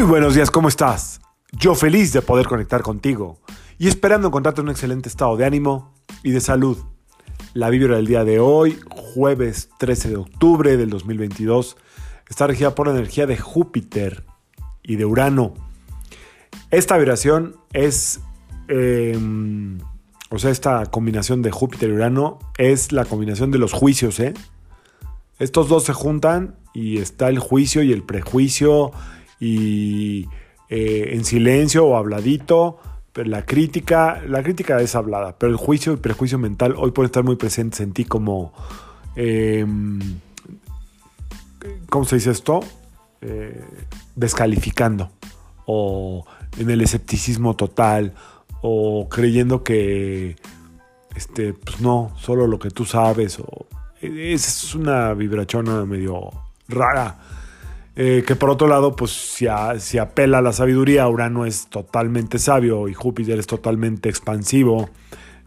Muy buenos días, ¿cómo estás? Yo feliz de poder conectar contigo y esperando encontrarte en un excelente estado de ánimo y de salud. La vibra del día de hoy, jueves 13 de octubre del 2022, está regida por la energía de Júpiter y de Urano. Esta vibración es, em, o sea, esta combinación de Júpiter y Urano es la combinación de los juicios, ¿eh? Estos dos se juntan y está el juicio y el prejuicio y eh, en silencio o habladito. Pero la crítica, la crítica es hablada, pero el juicio y prejuicio mental hoy pueden estar muy presentes en ti como, em, ¿cómo se dice esto? Eh, descalificando o en el escepticismo total o creyendo que, este, pues no, solo lo que tú sabes o es una vibración medio rara. Eh, que por otro lado, pues si, apela a la sabiduría, Urano es totalmente sabio y Júpiter es totalmente expansivo,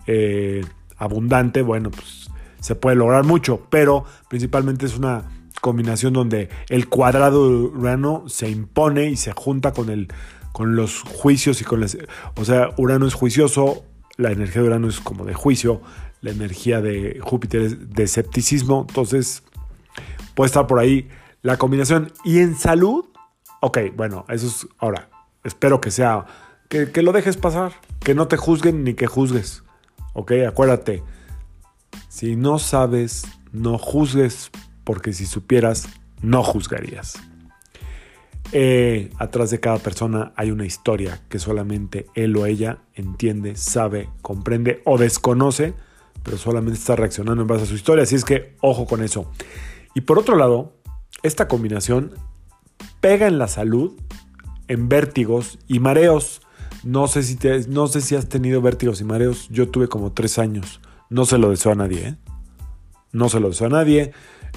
eh, abundante, bueno, pues se puede lograr mucho, pero principalmente es una combinación donde el cuadrado de Urano se impone y se junta con, el, con los juicios y con las... O sea, Urano es juicioso, la energía de Urano es como de juicio, la energía de Júpiter es de escepticismo, entonces puede estar por ahí la combinación. Y en salud, ok, bueno, eso es ahora, espero que sea, que, que lo dejes pasar, que no te juzguen ni que juzgues, ok, acuérdate, si no sabes, no juzgues, porque si supieras, no juzgarías. Eh, atrás de cada persona hay una historia que solamente él o ella entiende, sabe, comprende o desconoce pero solamente está reaccionando en base a su historia. Así es que ojo con eso. Y por otro lado, esta combinación pega en la salud, en vértigos y mareos. No sé si, no sé si has tenido vértigos y mareos. Yo tuve como tres años. No se lo deseo a nadie. ¿eh? No se lo deseo a nadie.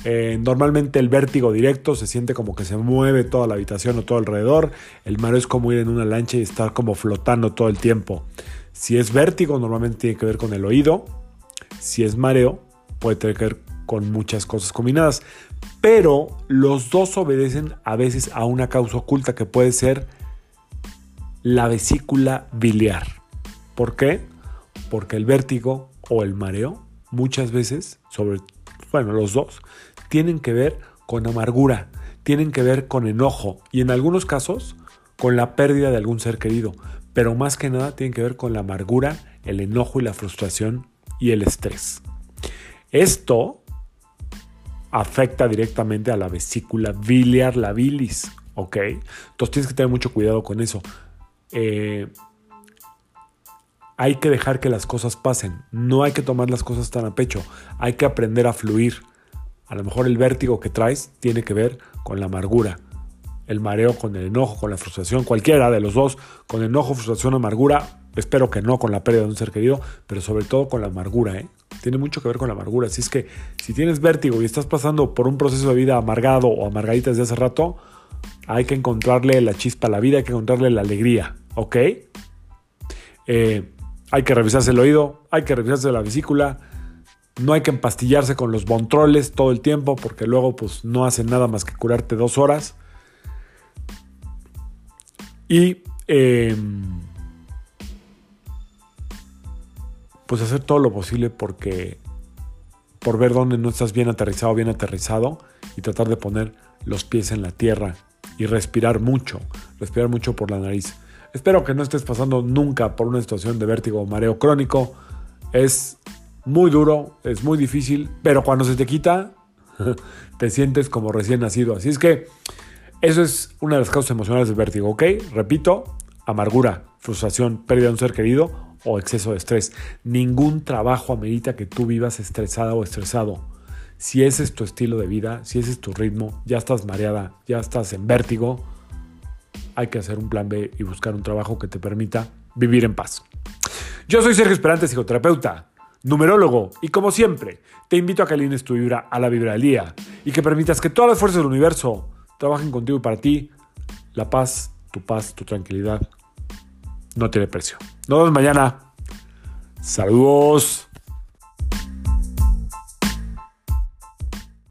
Eh, normalmente el vértigo directo se siente como que se mueve toda la habitación o todo alrededor. El mareo es como ir en una lancha y estar como flotando todo el tiempo. Si es vértigo, normalmente tiene que ver con el oído si es mareo, puede tener que ver con muchas cosas combinadas. Pero los dos obedecen a veces a una causa oculta que puede ser la vesícula biliar. ¿Por qué? Porque el vértigo o el mareo muchas veces, sobre, bueno, los dos, tienen que ver con amargura, tienen que ver con enojo y en algunos casos con la pérdida de algún ser querido, pero más que nada tienen que ver con la amargura, el enojo y la frustración y el estrés. Esto afecta directamente a la vesícula biliar, la bilis, ¿ok? Entonces tienes que tener mucho cuidado con eso. Eh, hay que dejar que las cosas pasen, no hay que tomar las cosas tan a pecho, hay que aprender a fluir. A lo mejor el vértigo que traes tiene que ver con la amargura, el mareo con el enojo, con la frustración, cualquiera de los dos, con enojo, frustración, amargura, Espero que no con la pérdida de un ser querido, pero sobre todo con la amargura. ¿eh? Tiene mucho que ver con la amargura. Así es que si tienes vértigo y estás pasando por un proceso de vida amargado o amargadita desde hace rato, hay que encontrarle la chispa a la vida, hay que encontrarle la alegría. ¿Ok? Eh, hay que revisarse el oído, hay que revisarse la vesícula. No hay que empastillarse con los bontroles todo el tiempo porque luego pues no hacen nada más que curarte dos horas. Y eh, pues hacer todo lo posible porque por ver dónde no estás bien aterrizado, bien aterrizado y tratar de poner los pies en la tierra y respirar mucho, respirar mucho por la nariz. Espero que no estés pasando nunca por una situación de vértigo o mareo crónico. Es muy duro, es muy difícil, pero cuando se te quita, te sientes como recién nacido. Así es que eso es una de las causas emocionales del vértigo, ¿ok? Repito, amargura, frustración, pérdida de un ser querido o exceso de estrés. Ningún trabajo amerita que tú vivas estresada o estresado. Si ese es tu estilo de vida, si ese es tu ritmo, ya estás mareada, ya estás en vértigo, hay que hacer un plan B y buscar un trabajo que te permita vivir en paz. Yo soy Sergio Esperante, psicoterapeuta, numerólogo, y como siempre, te invito a que alines tu vibra a la vibra del día y que permitas que todas las fuerzas del universo trabajen contigo y para ti. La paz, tu paz, tu tranquilidad no tiene precio. Nos vemos mañana. Saludos.